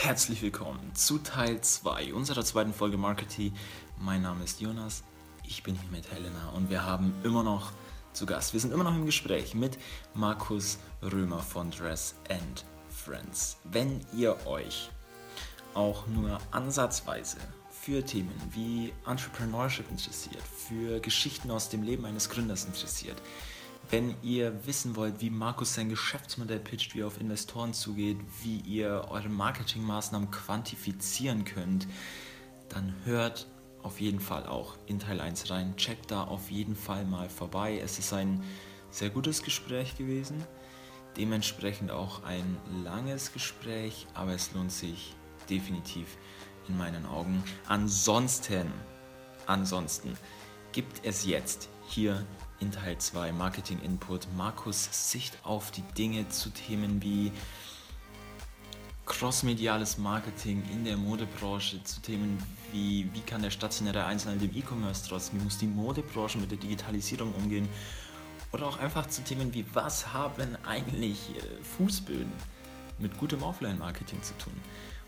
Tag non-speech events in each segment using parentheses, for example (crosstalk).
herzlich willkommen zu Teil 2 unserer zweiten Folge Marketing. Mein Name ist Jonas, ich bin hier mit Helena und wir haben immer noch zu Gast, wir sind immer noch im Gespräch mit Markus Römer von Dress and Friends. Wenn ihr euch auch nur ansatzweise für Themen wie Entrepreneurship interessiert, für Geschichten aus dem Leben eines Gründers interessiert, wenn ihr wissen wollt, wie Markus sein Geschäftsmodell pitcht, wie er auf Investoren zugeht, wie ihr eure Marketingmaßnahmen quantifizieren könnt, dann hört auf jeden Fall auch in Teil 1 rein. Checkt da auf jeden Fall mal vorbei. Es ist ein sehr gutes Gespräch gewesen. Dementsprechend auch ein langes Gespräch, aber es lohnt sich definitiv in meinen Augen. Ansonsten, ansonsten gibt es jetzt hier in Teil 2 Marketing Input Markus Sicht auf die Dinge zu Themen wie crossmediales Marketing in der Modebranche, zu Themen wie wie kann der stationäre Einzelhandel E-Commerce trotzdem, wie muss die Modebranche mit der Digitalisierung umgehen oder auch einfach zu Themen wie was haben eigentlich äh, Fußböden mit gutem Offline-Marketing zu tun.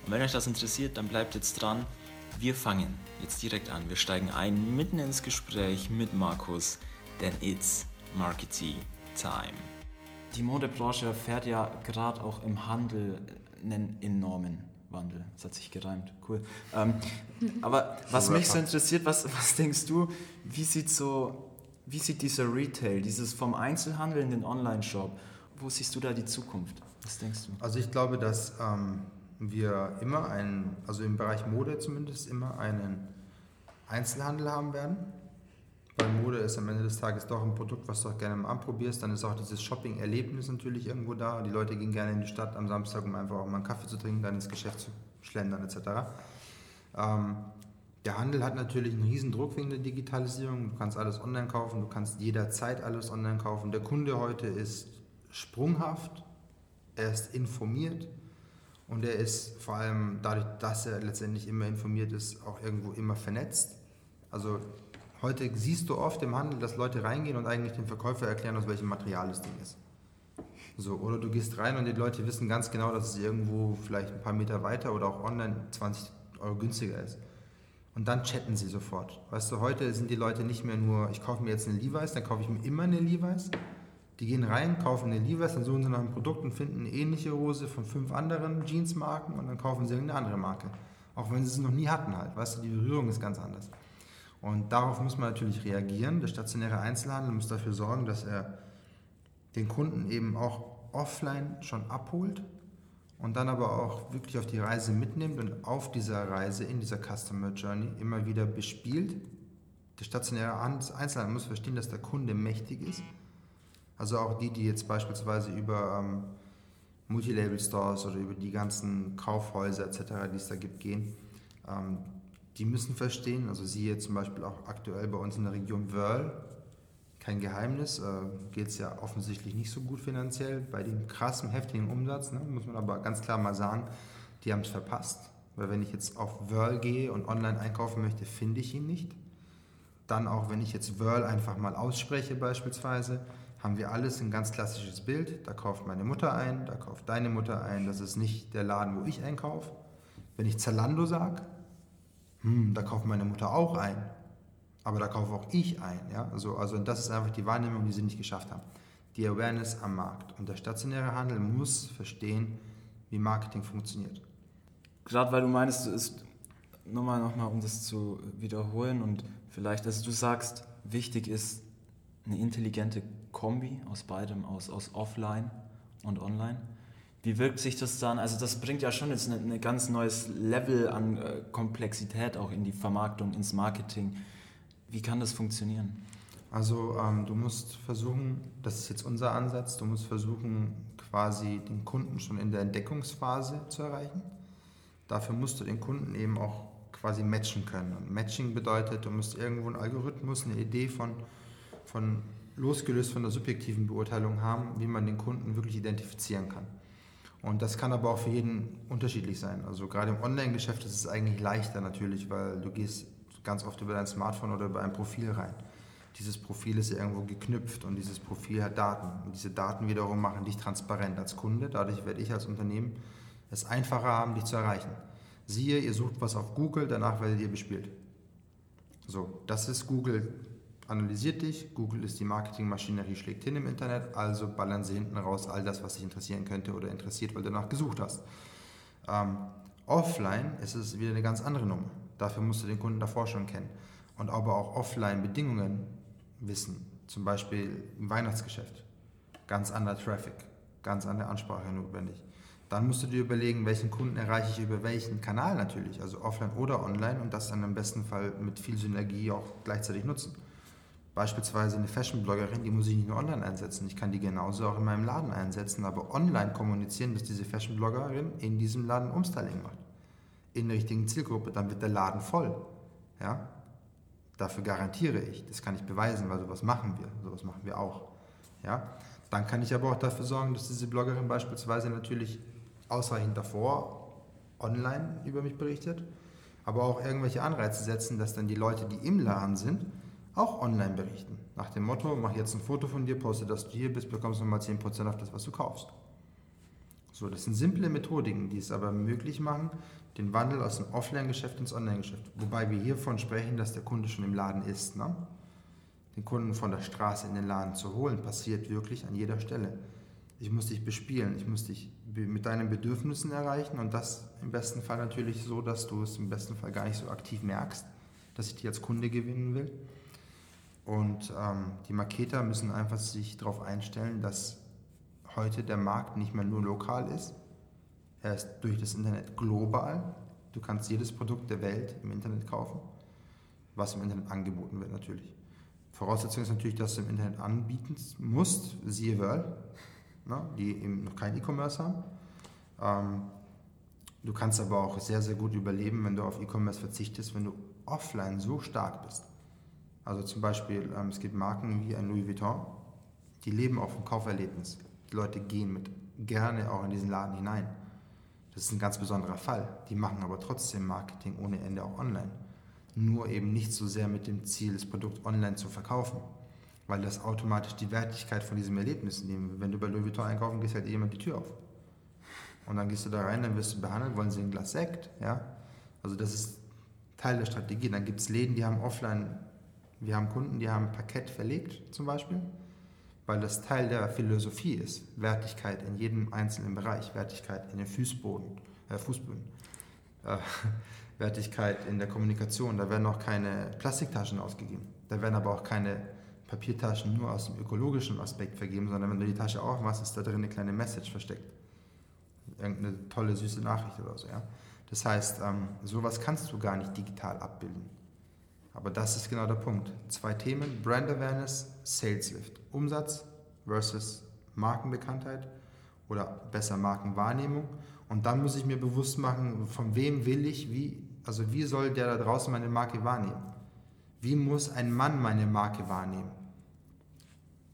Und wenn euch das interessiert, dann bleibt jetzt dran. Wir fangen jetzt direkt an. Wir steigen ein mitten ins Gespräch mit Markus denn it's Marketing Time. Die Modebranche erfährt ja gerade auch im Handel einen enormen Wandel. Das hat sich gereimt, cool. Ähm, (laughs) aber was mich so interessiert, was, was denkst du, wie sieht so, wie sieht dieser Retail, dieses vom Einzelhandel in den Online-Shop, wo siehst du da die Zukunft? Was denkst du? Also ich glaube, dass ähm, wir immer einen, also im Bereich Mode zumindest immer einen Einzelhandel haben werden weil Mode ist am Ende des Tages doch ein Produkt, was du auch gerne mal anprobierst. Dann ist auch dieses Shopping-Erlebnis natürlich irgendwo da. Die Leute gehen gerne in die Stadt am Samstag, um einfach auch mal einen Kaffee zu trinken, dann ins Geschäft zu schlendern etc. Ähm, der Handel hat natürlich einen riesen Druck wegen der Digitalisierung. Du kannst alles online kaufen, du kannst jederzeit alles online kaufen. Der Kunde heute ist sprunghaft, er ist informiert und er ist vor allem dadurch, dass er letztendlich immer informiert ist, auch irgendwo immer vernetzt. Also Heute siehst du oft im Handel, dass Leute reingehen und eigentlich dem Verkäufer erklären, aus welchem Material das Ding ist. So, oder du gehst rein und die Leute wissen ganz genau, dass es irgendwo vielleicht ein paar Meter weiter oder auch online 20 Euro günstiger ist. Und dann chatten sie sofort. Weißt du, heute sind die Leute nicht mehr nur, ich kaufe mir jetzt eine Levi's, dann kaufe ich mir immer eine Levi's. Die gehen rein, kaufen eine Levi's, dann suchen sie nach einem Produkt und finden eine ähnliche Hose von fünf anderen Jeansmarken und dann kaufen sie irgendeine andere Marke. Auch wenn sie es noch nie hatten halt. Weißt du, die Berührung ist ganz anders. Und darauf muss man natürlich reagieren. Der stationäre Einzelhandel muss dafür sorgen, dass er den Kunden eben auch offline schon abholt und dann aber auch wirklich auf die Reise mitnimmt und auf dieser Reise, in dieser Customer Journey immer wieder bespielt. Der stationäre Einzelhandel muss verstehen, dass der Kunde mächtig ist. Also auch die, die jetzt beispielsweise über ähm, Multilabel-Stores oder über die ganzen Kaufhäuser etc., die es da gibt, gehen. Ähm, die müssen verstehen, also siehe zum Beispiel auch aktuell bei uns in der Region Wörl, kein Geheimnis, äh, geht es ja offensichtlich nicht so gut finanziell bei dem krassen, heftigen Umsatz, ne, muss man aber ganz klar mal sagen, die haben es verpasst. Weil wenn ich jetzt auf Wörl gehe und online einkaufen möchte, finde ich ihn nicht. Dann auch, wenn ich jetzt Wörl einfach mal ausspreche beispielsweise, haben wir alles ein ganz klassisches Bild. Da kauft meine Mutter ein, da kauft deine Mutter ein. Das ist nicht der Laden, wo ich einkaufe. Wenn ich Zalando sage, hm, da kauft meine Mutter auch ein, aber da kaufe auch ich ein. Ja? Also, also das ist einfach die Wahrnehmung, die sie nicht geschafft haben. Die Awareness am Markt. Und der stationäre Handel muss verstehen, wie Marketing funktioniert. Gerade weil du meinst, ist nochmal, nochmal, um das zu wiederholen und vielleicht, also du sagst, wichtig ist eine intelligente Kombi aus beidem, aus, aus Offline und Online. Wie wirkt sich das dann? Also das bringt ja schon jetzt ein ganz neues Level an äh, Komplexität auch in die Vermarktung, ins Marketing. Wie kann das funktionieren? Also ähm, du musst versuchen, das ist jetzt unser Ansatz, du musst versuchen quasi den Kunden schon in der Entdeckungsphase zu erreichen. Dafür musst du den Kunden eben auch quasi matchen können. Und Matching bedeutet, du musst irgendwo einen Algorithmus, eine Idee von, von losgelöst von der subjektiven Beurteilung haben, wie man den Kunden wirklich identifizieren kann. Und das kann aber auch für jeden unterschiedlich sein. Also gerade im Online-Geschäft ist es eigentlich leichter natürlich, weil du gehst ganz oft über dein Smartphone oder über ein Profil rein. Dieses Profil ist irgendwo geknüpft und dieses Profil hat Daten. Und diese Daten wiederum machen dich transparent als Kunde. Dadurch werde ich als Unternehmen es einfacher haben, dich zu erreichen. Siehe, ihr sucht was auf Google, danach werdet ihr bespielt. So, das ist Google analysiert dich. Google ist die Marketingmaschinerie, schlägt hin im Internet, also ballern sie hinten raus all das, was dich interessieren könnte oder interessiert, weil du danach gesucht hast. Ähm, offline ist es wieder eine ganz andere Nummer. Dafür musst du den Kunden davor schon kennen. Und aber auch offline Bedingungen wissen. Zum Beispiel im Weihnachtsgeschäft. Ganz anderer Traffic, ganz andere Ansprache notwendig. Dann musst du dir überlegen, welchen Kunden erreiche ich über welchen Kanal natürlich, also offline oder online und das dann im besten Fall mit viel Synergie auch gleichzeitig nutzen. Beispielsweise eine Fashion-Bloggerin, die muss ich nicht nur online einsetzen, ich kann die genauso auch in meinem Laden einsetzen, aber online kommunizieren, dass diese Fashion-Bloggerin in diesem Laden Umstyling macht. In der richtigen Zielgruppe, dann wird der Laden voll. Ja? Dafür garantiere ich, das kann ich beweisen, weil sowas machen wir, sowas machen wir auch. Ja? Dann kann ich aber auch dafür sorgen, dass diese Bloggerin beispielsweise natürlich ausreichend davor online über mich berichtet, aber auch irgendwelche Anreize setzen, dass dann die Leute, die im Laden sind, auch online berichten. Nach dem Motto, mach jetzt ein Foto von dir, poste, dass du hier bist, bekommst du nochmal 10% auf das, was du kaufst. So, das sind simple Methodiken, die es aber möglich machen, den Wandel aus dem Offline-Geschäft ins Online-Geschäft. Wobei wir hiervon sprechen, dass der Kunde schon im Laden ist. Ne? Den Kunden von der Straße in den Laden zu holen, passiert wirklich an jeder Stelle. Ich muss dich bespielen, ich muss dich mit deinen Bedürfnissen erreichen und das im besten Fall natürlich so, dass du es im besten Fall gar nicht so aktiv merkst, dass ich dich als Kunde gewinnen will. Und ähm, die Marketer müssen einfach sich darauf einstellen, dass heute der Markt nicht mehr nur lokal ist. Er ist durch das Internet global. Du kannst jedes Produkt der Welt im Internet kaufen, was im Internet angeboten wird natürlich. Voraussetzung ist natürlich, dass du im Internet anbieten musst, siehe World, ne, die eben noch kein E-Commerce haben. Ähm, du kannst aber auch sehr, sehr gut überleben, wenn du auf E-Commerce verzichtest, wenn du offline so stark bist. Also zum Beispiel, ähm, es gibt Marken wie ein Louis Vuitton, die leben auf dem Kauferlebnis. Die Leute gehen mit gerne auch in diesen Laden hinein. Das ist ein ganz besonderer Fall. Die machen aber trotzdem Marketing ohne Ende auch online. Nur eben nicht so sehr mit dem Ziel, das Produkt online zu verkaufen, weil das automatisch die Wertigkeit von diesem Erlebnis nimmt. Wenn du bei Louis Vuitton einkaufen gehst, hält jemand die Tür auf. Und dann gehst du da rein, dann wirst du behandelt, wollen sie ein Glas Sekt. Ja? Also das ist Teil der Strategie. Dann gibt es Läden, die haben offline wir haben Kunden, die haben Parkett verlegt zum Beispiel, weil das Teil der Philosophie ist. Wertigkeit in jedem einzelnen Bereich, Wertigkeit in den Fußboden, äh, Fußböden, äh, (laughs) Wertigkeit in der Kommunikation. Da werden auch keine Plastiktaschen ausgegeben. Da werden aber auch keine Papiertaschen nur aus dem ökologischen Aspekt vergeben, sondern wenn du die Tasche aufmachst, ist da drin eine kleine Message versteckt. Irgendeine tolle, süße Nachricht oder so. Ja? Das heißt, ähm, sowas kannst du gar nicht digital abbilden. Aber das ist genau der Punkt. Zwei Themen, Brand Awareness, Sales Lift. Umsatz versus Markenbekanntheit oder besser Markenwahrnehmung. Und dann muss ich mir bewusst machen, von wem will ich, wie, also wie soll der da draußen meine Marke wahrnehmen? Wie muss ein Mann meine Marke wahrnehmen?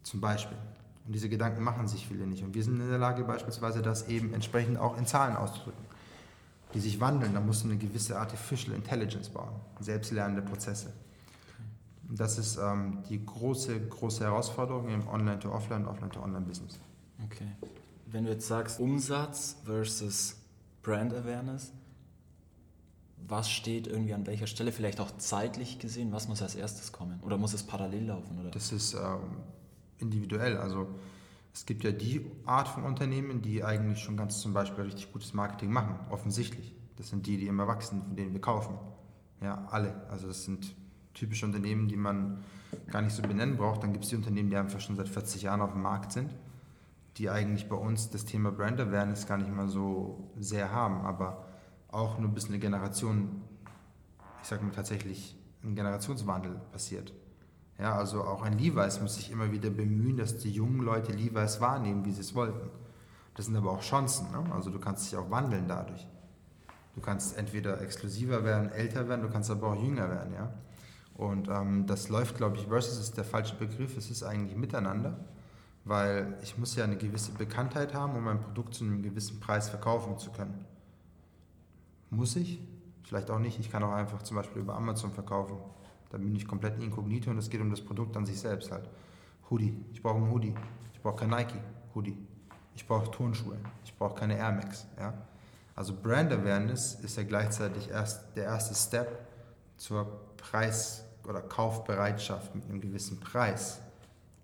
Zum Beispiel. Und diese Gedanken machen sich viele nicht. Und wir sind in der Lage, beispielsweise das eben entsprechend auch in Zahlen auszudrücken die sich wandeln, da musst du eine gewisse Artificial Intelligence bauen, selbstlernende Prozesse. Das ist ähm, die große, große Herausforderung im Online-to-Offline, Offline-to-Online-Business. Okay. Wenn du jetzt sagst Umsatz versus Brand Awareness, was steht irgendwie an welcher Stelle, vielleicht auch zeitlich gesehen, was muss als erstes kommen? Oder muss es parallel laufen? Oder? Das ist ähm, individuell. Also es gibt ja die Art von Unternehmen, die eigentlich schon ganz zum Beispiel richtig gutes Marketing machen, offensichtlich. Das sind die, die immer wachsen, von denen wir kaufen. Ja, alle. Also das sind typische Unternehmen, die man gar nicht so benennen braucht. Dann gibt es die Unternehmen, die einfach schon seit 40 Jahren auf dem Markt sind, die eigentlich bei uns das Thema Brand Awareness gar nicht mal so sehr haben, aber auch nur bis eine Generation, ich sage mal tatsächlich, ein Generationswandel passiert. Ja, also auch ein Levi's muss sich immer wieder bemühen, dass die jungen Leute Levi's wahrnehmen, wie sie es wollten. Das sind aber auch Chancen. Ne? Also du kannst dich auch wandeln dadurch. Du kannst entweder exklusiver werden, älter werden, du kannst aber auch jünger werden. Ja? Und ähm, das läuft, glaube ich, versus ist der falsche Begriff, es ist eigentlich miteinander, weil ich muss ja eine gewisse Bekanntheit haben, um mein Produkt zu einem gewissen Preis verkaufen zu können. Muss ich? Vielleicht auch nicht. Ich kann auch einfach zum Beispiel über Amazon verkaufen. Da bin ich komplett inkognito und es geht um das Produkt an sich selbst halt. Hoodie. Ich brauche einen Hoodie. Ich brauche kein Nike Hoodie. Ich brauche Turnschuhe. Ich brauche keine Air Max. Ja? Also Brand Awareness ist ja gleichzeitig erst der erste Step zur Preis- oder Kaufbereitschaft mit einem gewissen Preis.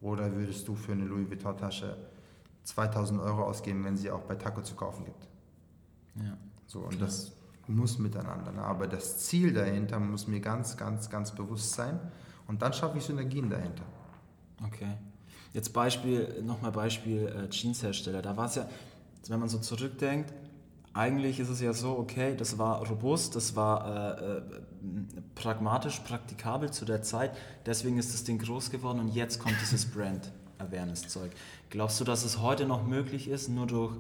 Oder würdest du für eine Louis Vuitton Tasche 2000 Euro ausgeben, wenn sie auch bei Taco zu kaufen gibt? Ja. So, und Klar. das muss miteinander. Ne? Aber das Ziel dahinter muss mir ganz, ganz, ganz bewusst sein. Und dann schaffe ich Synergien dahinter. Okay. Jetzt Beispiel, nochmal Beispiel äh, Jeanshersteller. Da war es ja, wenn man so zurückdenkt, eigentlich ist es ja so, okay, das war robust, das war äh, äh, pragmatisch, praktikabel zu der Zeit, deswegen ist das Ding groß geworden und jetzt kommt dieses Brand-Awareness-Zeug. Glaubst du, dass es heute noch möglich ist, nur durch,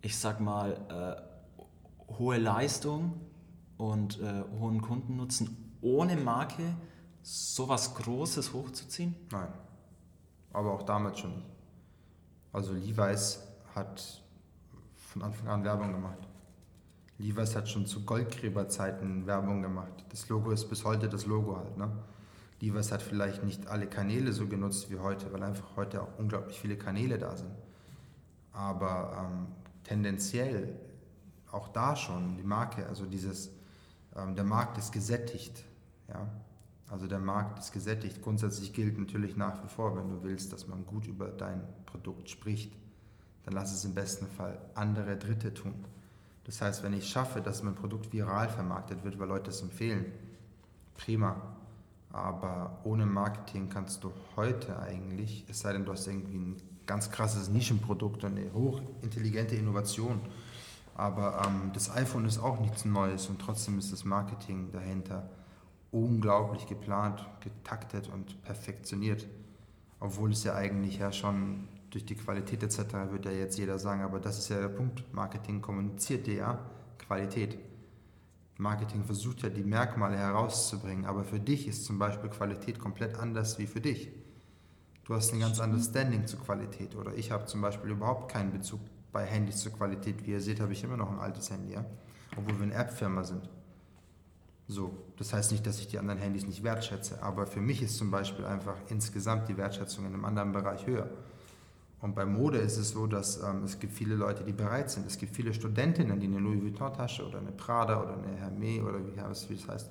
ich sag mal, äh, hohe Leistung und äh, hohen Kundennutzen ohne Marke sowas Großes hochzuziehen? Nein, aber auch damals schon nicht. Also Levi's hat von Anfang an Werbung gemacht. Levi's hat schon zu Goldgräberzeiten Werbung gemacht. Das Logo ist bis heute das Logo halt. Ne? Levi's hat vielleicht nicht alle Kanäle so genutzt wie heute, weil einfach heute auch unglaublich viele Kanäle da sind. Aber ähm, tendenziell auch da schon die Marke, also dieses, ähm, der Markt ist gesättigt. Ja? Also der Markt ist gesättigt. Grundsätzlich gilt natürlich nach wie vor, wenn du willst, dass man gut über dein Produkt spricht, dann lass es im besten Fall andere Dritte tun. Das heißt, wenn ich schaffe, dass mein Produkt viral vermarktet wird, weil Leute es empfehlen, prima. Aber ohne Marketing kannst du heute eigentlich, es sei denn, du hast irgendwie ein ganz krasses Nischenprodukt und eine hochintelligente Innovation. Aber ähm, das iPhone ist auch nichts Neues und trotzdem ist das Marketing dahinter unglaublich geplant, getaktet und perfektioniert. Obwohl es ja eigentlich ja schon durch die Qualität etc. wird ja jetzt jeder sagen, aber das ist ja der Punkt. Marketing kommuniziert dir ja Qualität. Marketing versucht ja die Merkmale herauszubringen, aber für dich ist zum Beispiel Qualität komplett anders wie für dich. Du hast ein ganz anderes Standing zur Qualität oder ich habe zum Beispiel überhaupt keinen Bezug bei Handys zur Qualität. Wie ihr seht, habe ich immer noch ein altes Handy, ja? obwohl wir eine App-Firma sind. So, das heißt nicht, dass ich die anderen Handys nicht wertschätze, aber für mich ist zum Beispiel einfach insgesamt die Wertschätzung in einem anderen Bereich höher. Und bei Mode ist es so, dass ähm, es gibt viele Leute, die bereit sind. Es gibt viele Studentinnen, die eine Louis Vuitton-Tasche oder eine Prada oder eine Hermès oder wie, wie das heißt,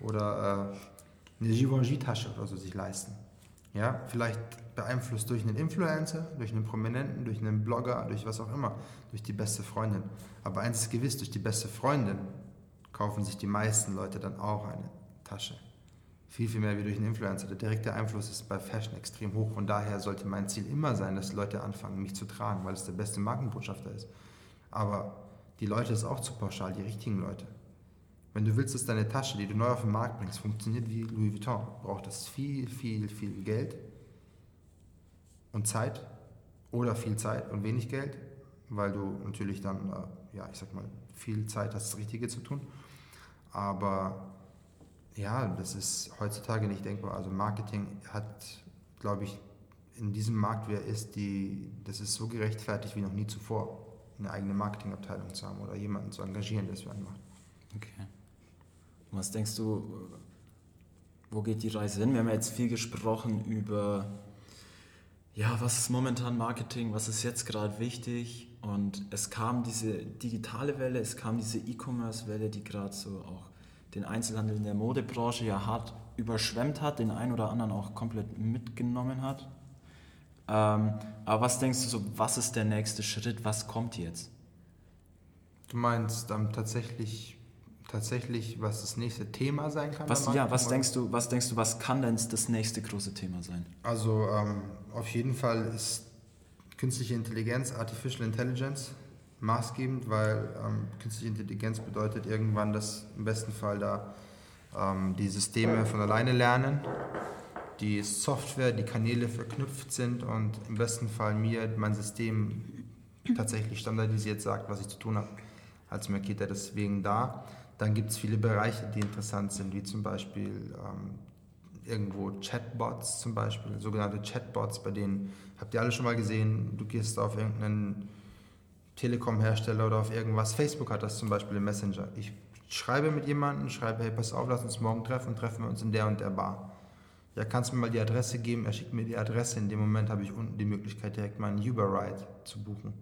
oder äh, eine Givenchy-Tasche oder so sich leisten. Ja, vielleicht beeinflusst durch einen Influencer, durch einen Prominenten, durch einen Blogger, durch was auch immer, durch die beste Freundin. Aber eins ist gewiss, durch die beste Freundin kaufen sich die meisten Leute dann auch eine Tasche. Viel, viel mehr wie durch einen Influencer. Der direkte Einfluss ist bei Fashion extrem hoch. Von daher sollte mein Ziel immer sein, dass Leute anfangen, mich zu tragen, weil es der beste Markenbotschafter ist. Aber die Leute ist auch zu pauschal, die richtigen Leute. Wenn du willst, dass deine Tasche, die du neu auf den Markt bringst, funktioniert wie Louis Vuitton, braucht es viel, viel, viel Geld und Zeit oder viel Zeit und wenig Geld, weil du natürlich dann, äh, ja, ich sag mal, viel Zeit hast, das Richtige zu tun. Aber ja, das ist heutzutage nicht denkbar. Also Marketing hat, glaube ich, in diesem Markt, wer ist, die, das ist so gerechtfertigt wie noch nie zuvor, eine eigene Marketingabteilung zu haben oder jemanden zu engagieren, der es für einen macht. Okay. Was denkst du, wo geht die Reise hin? Wir haben ja jetzt viel gesprochen über, ja, was ist momentan Marketing, was ist jetzt gerade wichtig und es kam diese digitale Welle, es kam diese E-Commerce-Welle, die gerade so auch den Einzelhandel in der Modebranche ja hart überschwemmt hat, den einen oder anderen auch komplett mitgenommen hat. Ähm, aber was denkst du so, was ist der nächste Schritt, was kommt jetzt? Du meinst ähm, tatsächlich, tatsächlich, was das nächste Thema sein kann? Was, ja, was denkst, du, was denkst du, was kann denn das nächste große Thema sein? Also ähm, auf jeden Fall ist künstliche Intelligenz, Artificial Intelligence, maßgebend, weil ähm, künstliche Intelligenz bedeutet irgendwann, dass im besten Fall da ähm, die Systeme von alleine lernen, die Software, die Kanäle verknüpft sind und im besten Fall mir mein System tatsächlich standardisiert sagt, was ich zu tun habe. Als Merkita deswegen da. Dann gibt es viele Bereiche, die interessant sind, wie zum Beispiel ähm, irgendwo Chatbots zum Beispiel, sogenannte Chatbots, bei denen habt ihr alle schon mal gesehen, du gehst auf irgendeinen Telekom-Hersteller oder auf irgendwas. Facebook hat das zum Beispiel im Messenger. Ich schreibe mit jemandem, schreibe, hey, pass auf, lass uns morgen treffen, treffen wir uns in der und der Bar. Ja, kannst du mir mal die Adresse geben? Er schickt mir die Adresse. In dem Moment habe ich unten die Möglichkeit, direkt meinen Uber-Ride zu buchen.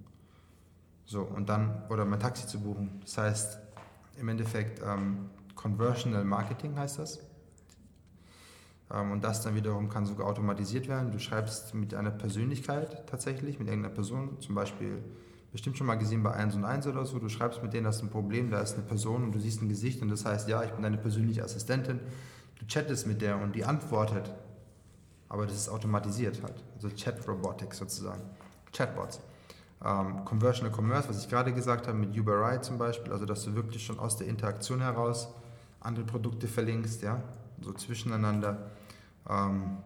So, und dann, oder mein Taxi zu buchen. Das heißt, im Endeffekt, ähm, Conversional Marketing heißt das. Ähm, und das dann wiederum kann sogar automatisiert werden. Du schreibst mit einer Persönlichkeit tatsächlich, mit irgendeiner Person, zum Beispiel, bestimmt schon mal gesehen bei 1 und 1 oder so, du schreibst mit denen, das ist ein Problem, da ist eine Person und du siehst ein Gesicht und das heißt, ja, ich bin deine persönliche Assistentin. Du chattest mit der und die antwortet. Aber das ist automatisiert halt. Also Chat Robotics sozusagen. Chatbots. Ähm, Conversional Commerce, was ich gerade gesagt habe, mit Uber zum Beispiel, also dass du wirklich schon aus der Interaktion heraus andere Produkte verlinkst, ja, so zwischeneinander. Ähm,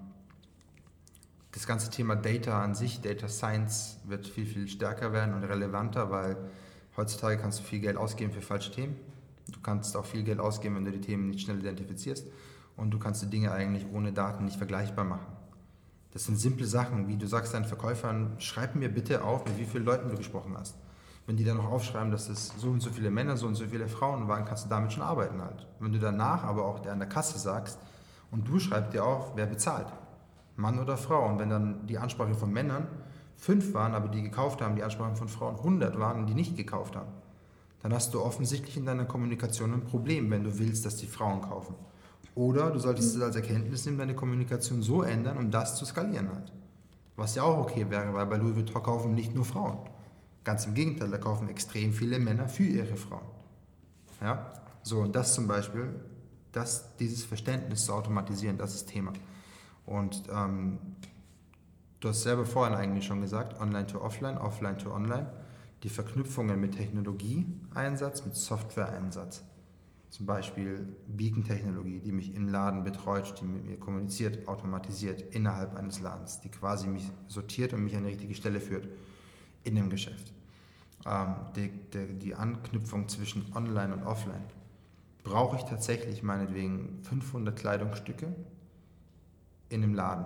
das ganze Thema Data an sich, Data Science, wird viel, viel stärker werden und relevanter, weil heutzutage kannst du viel Geld ausgeben für falsche Themen. Du kannst auch viel Geld ausgeben, wenn du die Themen nicht schnell identifizierst. Und du kannst die Dinge eigentlich ohne Daten nicht vergleichbar machen. Das sind simple Sachen, wie du sagst deinen Verkäufern, schreib mir bitte auf, mit wie vielen Leuten du gesprochen hast. Wenn die dann noch aufschreiben, dass es so und so viele Männer, so und so viele Frauen waren, kannst du damit schon arbeiten halt. Wenn du danach aber auch der an der Kasse sagst und du schreibst dir auf, wer bezahlt. Mann oder Frau. Und wenn dann die Ansprache von Männern fünf waren, aber die gekauft haben, die Ansprachen von Frauen 100 waren, die nicht gekauft haben, dann hast du offensichtlich in deiner Kommunikation ein Problem, wenn du willst, dass die Frauen kaufen. Oder du solltest es als Erkenntnis nehmen, deine Kommunikation so ändern, um das zu skalieren halt. Was ja auch okay wäre, weil bei Louis Vuitton kaufen nicht nur Frauen. Ganz im Gegenteil, da kaufen extrem viele Männer für ihre Frauen. Ja? So, und das zum Beispiel, das, dieses Verständnis zu automatisieren, das ist Thema. Und ähm, du hast selber vorhin eigentlich schon gesagt, Online to Offline, Offline to Online, die Verknüpfungen mit Technologieeinsatz, mit Softwareeinsatz. Zum Beispiel Beacon-Technologie, die mich im Laden betreut, die mit mir kommuniziert, automatisiert innerhalb eines Ladens, die quasi mich sortiert und mich an die richtige Stelle führt in dem Geschäft. Ähm, die, die, die Anknüpfung zwischen Online und Offline. Brauche ich tatsächlich meinetwegen 500 Kleidungsstücke in einem Laden?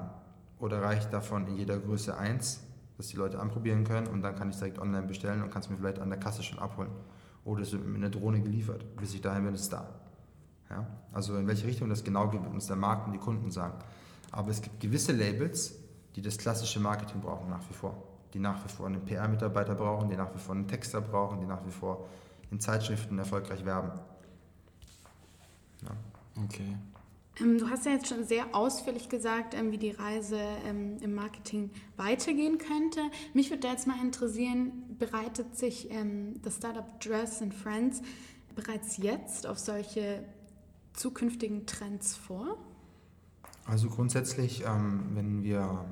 Oder reicht davon in jeder Größe eins, dass die Leute anprobieren können und dann kann ich direkt online bestellen und kann es mir vielleicht an der Kasse schon abholen? Oder es wird mit einer Drohne geliefert. Bis ich dahin bin, ist es da. Ja? Also in welche Richtung das genau geht, wird uns der Markt und die Kunden sagen. Aber es gibt gewisse Labels, die das klassische Marketing brauchen nach wie vor. Die nach wie vor einen PR-Mitarbeiter brauchen, die nach wie vor einen Texter brauchen, die nach wie vor in Zeitschriften erfolgreich werben. Ja. Okay. Ähm, du hast ja jetzt schon sehr ausführlich gesagt, ähm, wie die Reise ähm, im Marketing weitergehen könnte. Mich würde jetzt mal interessieren, bereitet sich das Startup Dress and Friends bereits jetzt auf solche zukünftigen Trends vor? Also grundsätzlich, wenn wir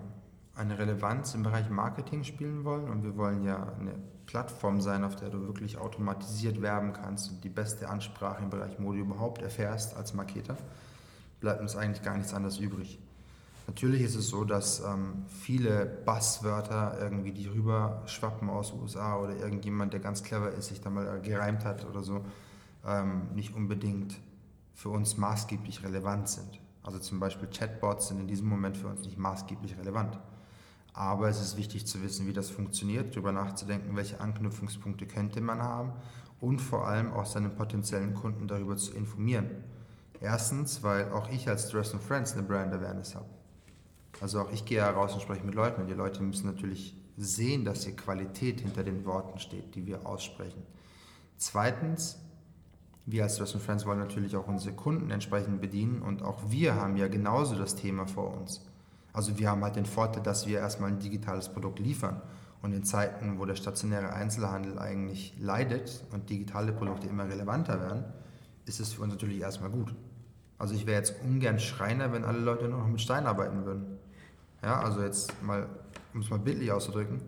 eine Relevanz im Bereich Marketing spielen wollen und wir wollen ja eine Plattform sein, auf der du wirklich automatisiert werben kannst und die beste Ansprache im Bereich Mode überhaupt erfährst als Marketer, bleibt uns eigentlich gar nichts anderes übrig. Natürlich ist es so, dass ähm, viele Basswörter irgendwie, die rüber schwappen aus den USA oder irgendjemand, der ganz clever ist, sich da mal gereimt hat oder so, ähm, nicht unbedingt für uns maßgeblich relevant sind. Also zum Beispiel Chatbots sind in diesem Moment für uns nicht maßgeblich relevant. Aber es ist wichtig zu wissen, wie das funktioniert, darüber nachzudenken, welche Anknüpfungspunkte könnte man haben und vor allem auch seinen potenziellen Kunden darüber zu informieren. Erstens, weil auch ich als Dress and Friends eine Brand Awareness habe. Also auch ich gehe heraus und spreche mit Leuten und die Leute müssen natürlich sehen, dass hier Qualität hinter den Worten steht, die wir aussprechen. Zweitens, wir als and Friends wollen natürlich auch unsere Kunden entsprechend bedienen und auch wir haben ja genauso das Thema vor uns. Also wir haben halt den Vorteil, dass wir erstmal ein digitales Produkt liefern. Und in Zeiten, wo der stationäre Einzelhandel eigentlich leidet und digitale Produkte immer relevanter werden, ist es für uns natürlich erstmal gut. Also ich wäre jetzt ungern Schreiner, wenn alle Leute nur noch mit Stein arbeiten würden. Ja, also jetzt mal, um es mal bildlich auszudrücken.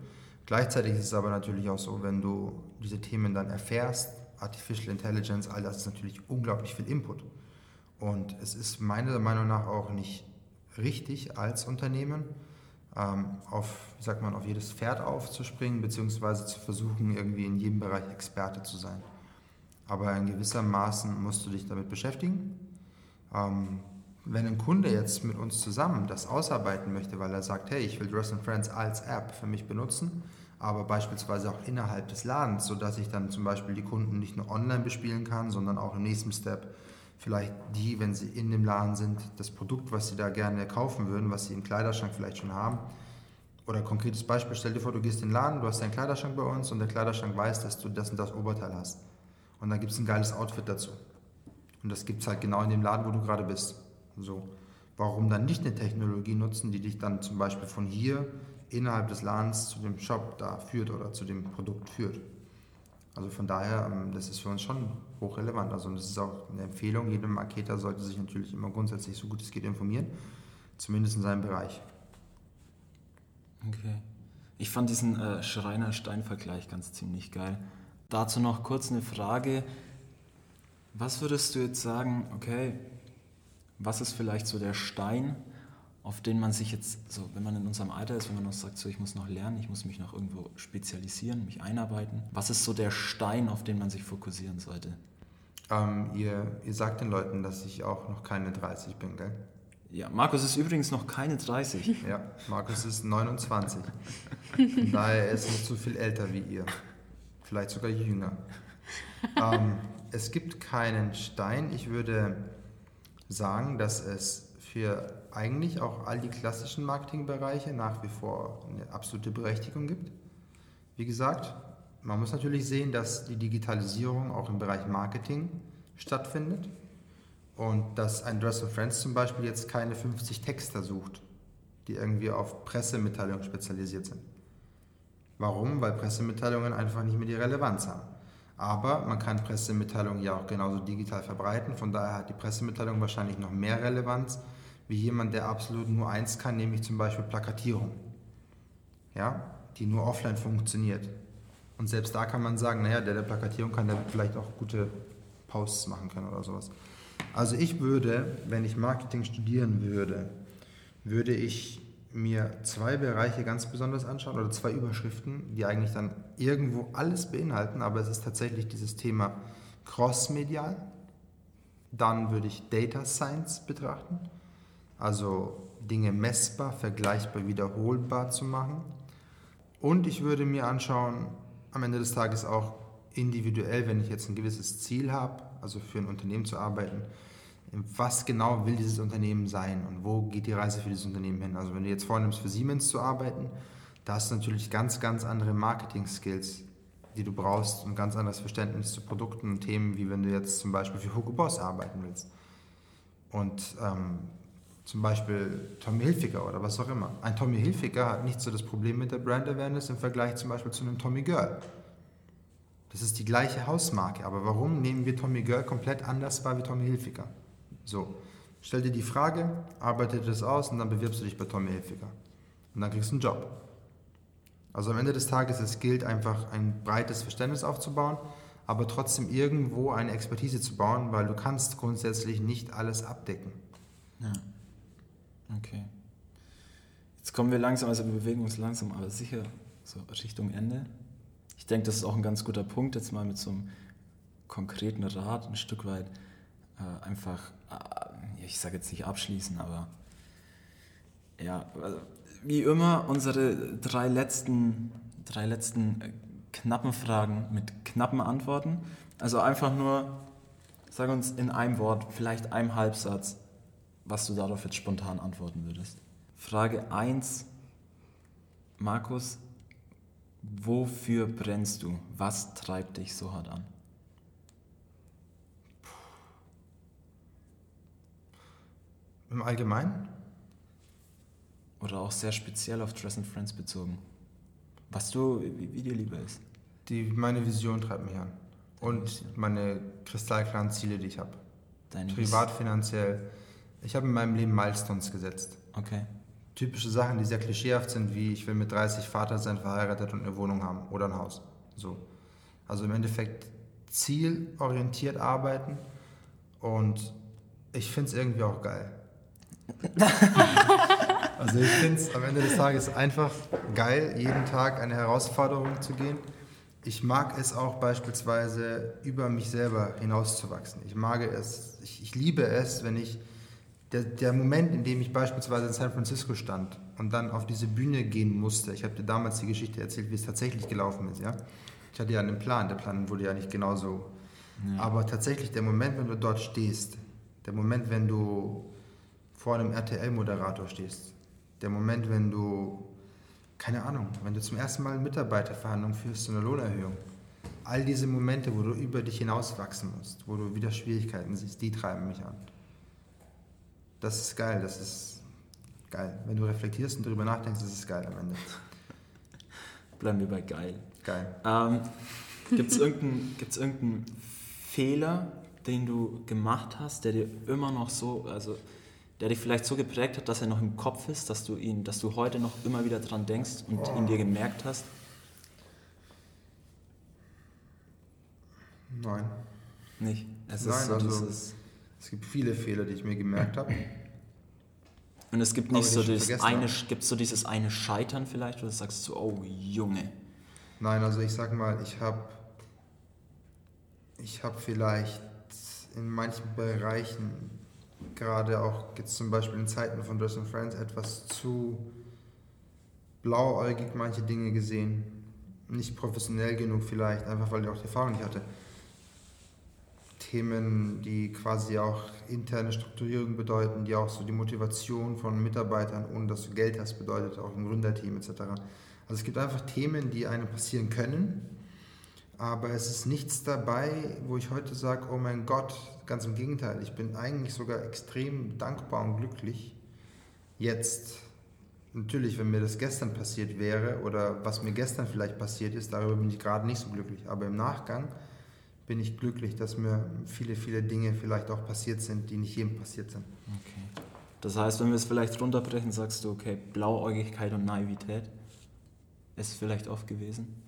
Gleichzeitig ist es aber natürlich auch so, wenn du diese Themen dann erfährst, Artificial Intelligence, all das ist natürlich unglaublich viel Input. Und es ist meiner Meinung nach auch nicht richtig als Unternehmen, ähm, auf, wie sagt man, auf jedes Pferd aufzuspringen, beziehungsweise zu versuchen, irgendwie in jedem Bereich Experte zu sein. Aber in gewisser Maßen musst du dich damit beschäftigen ähm, wenn ein Kunde jetzt mit uns zusammen das ausarbeiten möchte, weil er sagt, hey, ich will Dress Friends als App für mich benutzen, aber beispielsweise auch innerhalb des Ladens, sodass ich dann zum Beispiel die Kunden nicht nur online bespielen kann, sondern auch im nächsten Step vielleicht die, wenn sie in dem Laden sind, das Produkt, was sie da gerne kaufen würden, was sie im Kleiderschrank vielleicht schon haben, oder konkretes Beispiel, stell dir vor, du gehst in den Laden, du hast deinen Kleiderschrank bei uns und der Kleiderschrank weiß, dass du das und das Oberteil hast. Und dann gibt es ein geiles Outfit dazu. Und das gibt es halt genau in dem Laden, wo du gerade bist. So. Warum dann nicht eine Technologie nutzen, die dich dann zum Beispiel von hier innerhalb des Ladens zu dem Shop da führt oder zu dem Produkt führt? Also von daher, ähm, das ist für uns schon hochrelevant. Also das ist auch eine Empfehlung. Jeder Marketer sollte sich natürlich immer grundsätzlich so gut es geht informieren, zumindest in seinem Bereich. Okay. Ich fand diesen äh, Schreiner-Stein-Vergleich ganz ziemlich geil. Dazu noch kurz eine Frage. Was würdest du jetzt sagen, okay, was ist vielleicht so der Stein, auf den man sich jetzt, so wenn man in unserem Alter ist, wenn man noch sagt, so ich muss noch lernen, ich muss mich noch irgendwo spezialisieren, mich einarbeiten. Was ist so der Stein, auf den man sich fokussieren sollte? Ähm, ihr, ihr sagt den Leuten, dass ich auch noch keine 30 bin, gell? Ja, Markus ist übrigens noch keine 30. (laughs) Ja, Markus ist 29. Von daher ist er nicht so viel älter wie ihr. Vielleicht sogar jünger. Ähm, es gibt keinen Stein. Ich würde sagen, dass es für eigentlich auch all die klassischen Marketingbereiche nach wie vor eine absolute Berechtigung gibt. Wie gesagt, man muss natürlich sehen, dass die Digitalisierung auch im Bereich Marketing stattfindet. Und dass ein Dress Friends zum Beispiel jetzt keine 50 Texter sucht, die irgendwie auf Pressemitteilungen spezialisiert sind. Warum? Weil Pressemitteilungen einfach nicht mehr die Relevanz haben. Aber man kann Pressemitteilungen ja auch genauso digital verbreiten. Von daher hat die Pressemitteilung wahrscheinlich noch mehr Relevanz wie jemand, der absolut nur eins kann, nämlich zum Beispiel Plakatierung. Ja, die nur offline funktioniert. Und selbst da kann man sagen, naja, der, der Plakatierung kann, der vielleicht auch gute Posts machen können oder sowas. Also ich würde, wenn ich Marketing studieren würde, würde ich mir zwei Bereiche ganz besonders anschauen oder zwei Überschriften, die eigentlich dann irgendwo alles beinhalten, aber es ist tatsächlich dieses Thema crossmedial. Dann würde ich Data Science betrachten, also Dinge messbar, vergleichbar, wiederholbar zu machen. Und ich würde mir anschauen, am Ende des Tages auch individuell, wenn ich jetzt ein gewisses Ziel habe, also für ein Unternehmen zu arbeiten, was genau will dieses Unternehmen sein und wo geht die Reise für dieses Unternehmen hin. Also wenn du jetzt vornimmst, für Siemens zu arbeiten, da hast du natürlich ganz, ganz andere Marketing-Skills, die du brauchst und ganz anderes Verständnis zu Produkten und Themen, wie wenn du jetzt zum Beispiel für Hugo Boss arbeiten willst. Und ähm, zum Beispiel Tommy Hilfiger oder was auch immer. Ein Tommy Hilfiger hat nicht so das Problem mit der Brand Awareness im Vergleich zum Beispiel zu einem Tommy Girl. Das ist die gleiche Hausmarke, aber warum nehmen wir Tommy Girl komplett anders wahr wie Tommy Hilfiger? So, stell dir die Frage, arbeite das aus und dann bewirbst du dich bei Tommy Hilfiger. Und dann kriegst du einen Job. Also am Ende des Tages, es gilt einfach ein breites Verständnis aufzubauen, aber trotzdem irgendwo eine Expertise zu bauen, weil du kannst grundsätzlich nicht alles abdecken. Ja. Okay. Jetzt kommen wir langsam, also wir bewegen uns langsam, aber sicher so Richtung Ende. Ich denke, das ist auch ein ganz guter Punkt, jetzt mal mit so einem konkreten Rat ein Stück weit äh, einfach, ich sage jetzt nicht abschließen, aber ja, also, wie immer unsere drei letzten, drei letzten äh, knappen Fragen mit knappen Antworten. Also einfach nur, sag uns in einem Wort, vielleicht einem Halbsatz, was du darauf jetzt spontan antworten würdest. Frage 1, Markus, Wofür brennst du? Was treibt dich so hart an? Im Allgemeinen? Oder auch sehr speziell auf Dress and Friends bezogen. Was du, wie, wie dir lieber ist. Die, meine Vision treibt mich an. Und meine kristallklaren Ziele, die ich habe. Privat, finanziell. Ich habe in meinem Leben Milestones gesetzt. Okay typische Sachen, die sehr klischeehaft sind, wie ich will mit 30 Vater sein, verheiratet und eine Wohnung haben oder ein Haus. So. Also im Endeffekt zielorientiert arbeiten und ich finde es irgendwie auch geil. (laughs) also ich finde es am Ende des Tages einfach geil, jeden Tag eine Herausforderung zu gehen. Ich mag es auch beispielsweise über mich selber hinauszuwachsen. Ich mag es, ich, ich liebe es, wenn ich der, der Moment, in dem ich beispielsweise in San Francisco stand und dann auf diese Bühne gehen musste, ich habe dir damals die Geschichte erzählt, wie es tatsächlich gelaufen ist, ja. Ich hatte ja einen Plan, der Plan wurde ja nicht genauso. Ja. Aber tatsächlich der Moment, wenn du dort stehst, der Moment, wenn du vor einem RTL-Moderator stehst, der Moment, wenn du keine Ahnung, wenn du zum ersten Mal Mitarbeiterverhandlungen führst, so eine Lohnerhöhung. All diese Momente, wo du über dich hinauswachsen musst, wo du wieder Schwierigkeiten siehst, die treiben mich an. Das ist geil, das ist geil. Wenn du reflektierst und darüber nachdenkst, ist es geil am Ende. (laughs) Bleiben wir bei geil. Geil. Ähm, Gibt es irgendeinen, gibt's irgendeinen Fehler, den du gemacht hast, der dir immer noch so, also der dich vielleicht so geprägt hat, dass er noch im Kopf ist, dass du ihn, dass du heute noch immer wieder dran denkst und ihn dir gemerkt hast? Nein. Nicht. Es Nein, so also- Es gibt viele Fehler, die ich mir gemerkt habe. und es gibt nicht so dieses eine, habe. gibt so dieses eine Scheitern vielleicht, wo du sagst so, oh Junge. Nein, also ich sag mal, ich habe ich hab vielleicht in manchen Bereichen, gerade auch jetzt zum Beispiel in Zeiten von Dress and Friends, etwas zu blauäugig manche Dinge gesehen. Nicht professionell genug vielleicht, einfach weil ich auch die Erfahrung nicht hatte. Themen, die quasi auch interne Strukturierung bedeuten, die auch so die Motivation von Mitarbeitern, ohne dass du Geld hast, bedeutet, auch im Gründerteam etc. Also es gibt einfach Themen, die einem passieren können, aber es ist nichts dabei, wo ich heute sage, oh mein Gott, ganz im Gegenteil, ich bin eigentlich sogar extrem dankbar und glücklich. Jetzt, natürlich, wenn mir das gestern passiert wäre oder was mir gestern vielleicht passiert ist, darüber bin ich gerade nicht so glücklich, aber im Nachgang bin ich glücklich, dass mir viele, viele Dinge vielleicht auch passiert sind, die nicht jedem passiert sind. Okay. Das heißt, wenn wir es vielleicht runterbrechen, sagst du, okay, Blauäugigkeit und Naivität ist vielleicht oft gewesen.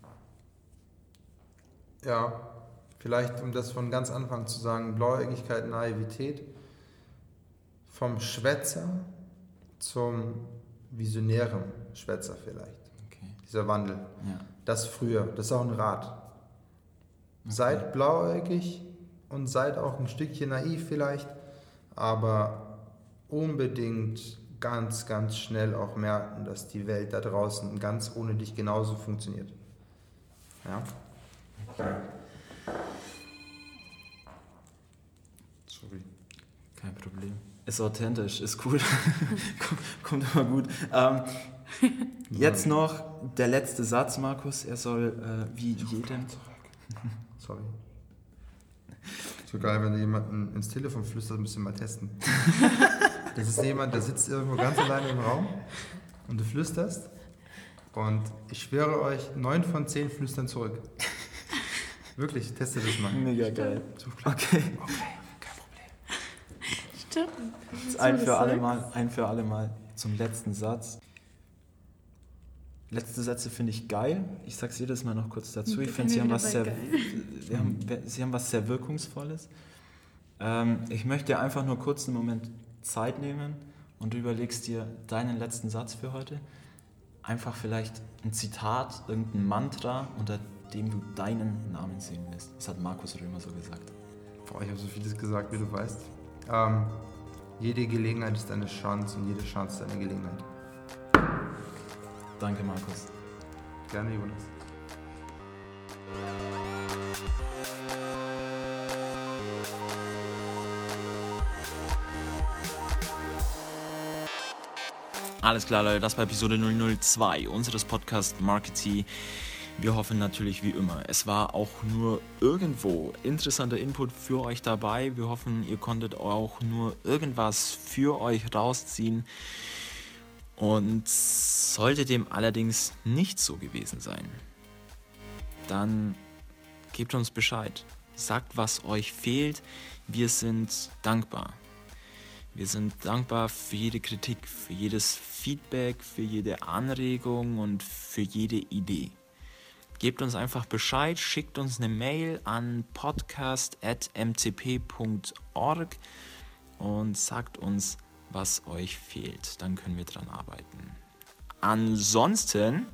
Ja, vielleicht um das von ganz Anfang zu sagen, Blauäugigkeit, Naivität, vom Schwätzer zum visionären Schwätzer vielleicht, Okay. dieser Wandel. Ja. Das früher, das ist auch ein Rat. Seid blauäugig und seid auch ein Stückchen naiv vielleicht, aber unbedingt ganz, ganz schnell auch merken, dass die Welt da draußen ganz ohne dich genauso funktioniert. Ja? Sorry. Kein Problem. Ist authentisch, ist cool. (laughs) Kommt- immer gut. Ähm, (laughs) jetzt noch der letzte Satz, Markus. Er soll äh, wie jedem. (laughs) Sorry. So geil, wenn du jemanden ins Telefon flüstert, müssen wir mal testen. Das ist jemand, der sitzt irgendwo ganz alleine im Raum und du flüsterst und ich schwöre euch, neun von zehn flüstern zurück. Wirklich, teste das mal. Mega geil. Okay. Stimmt. Jetzt ein für alle Mal, ein für alle Mal zum letzten Satz. Letzte Sätze finde ich geil. Ich sag's jedes Mal noch kurz dazu. Ich finde, sie haben was sehr, (laughs) wir haben, sie haben was sehr wirkungsvolles. Ähm, ich möchte dir einfach nur kurz einen Moment Zeit nehmen und du überlegst dir deinen letzten Satz für heute. Einfach vielleicht ein Zitat, irgendein Mantra, unter dem du deinen Namen sehen willst. Das hat Markus Römer so gesagt. Boah, ich habe so vieles gesagt, wie du weißt. Ähm, jede Gelegenheit ist eine Chance und jede Chance ist eine Gelegenheit. Danke, Markus. Gerne, Jonas. Alles klar, Leute, das war Episode 002 unseres Podcasts Marketing. Wir hoffen natürlich wie immer, es war auch nur irgendwo interessanter Input für euch dabei. Wir hoffen, ihr konntet auch nur irgendwas für euch rausziehen. Und sollte dem allerdings nicht so gewesen sein, dann gebt uns Bescheid. Sagt, was euch fehlt. Wir sind dankbar. Wir sind dankbar für jede Kritik, für jedes Feedback, für jede Anregung und für jede Idee. Gebt uns einfach Bescheid, schickt uns eine Mail an podcast.mcp.org und sagt uns, was euch fehlt. Dann können wir dran arbeiten. Ansonsten,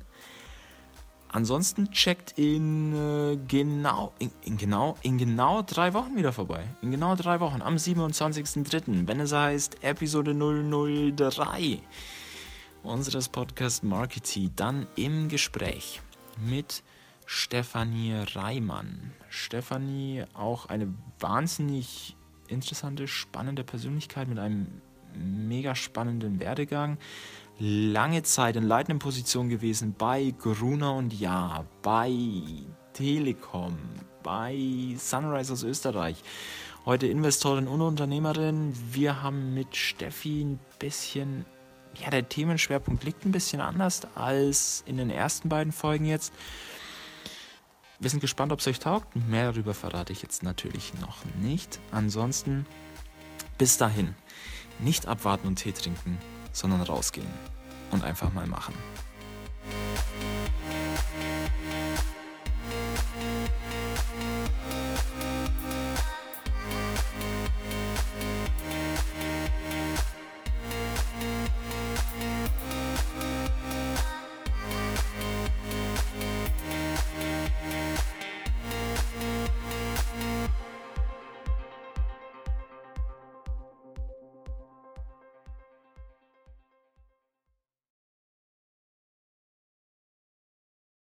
ansonsten checkt in, äh, genau, in, in, genau, in genau drei Wochen wieder vorbei. In genau drei Wochen, am 27.03., wenn es heißt Episode 003 unseres Podcast Marketing, dann im Gespräch mit Stefanie Reimann. Stefanie, auch eine wahnsinnig interessante, spannende Persönlichkeit mit einem mega spannenden Werdegang, lange Zeit in leitenden Positionen gewesen bei Gruner und Ja, bei Telekom, bei Sunrise aus Österreich. Heute Investorin und Unternehmerin. Wir haben mit Steffi ein bisschen, ja, der Themenschwerpunkt liegt ein bisschen anders als in den ersten beiden Folgen jetzt. Wir sind gespannt, ob es euch taugt. Mehr darüber verrate ich jetzt natürlich noch nicht. Ansonsten bis dahin, nicht abwarten und Tee trinken, sondern rausgehen und einfach mal machen.